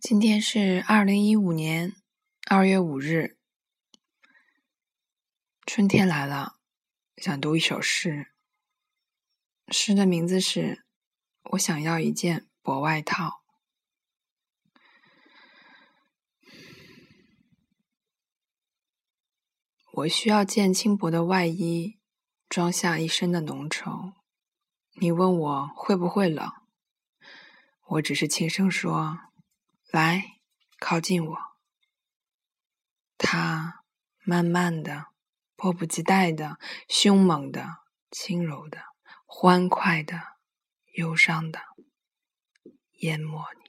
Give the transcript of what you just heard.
今天是二零一五年二月五日，春天来了，想读一首诗。诗的名字是《我想要一件薄外套》。我需要件轻薄的外衣，装下一身的浓稠。你问我会不会冷？我只是轻声说：“来，靠近我。”他慢慢的、迫不及待的、凶猛的、轻柔的、欢快的、忧伤的淹没你。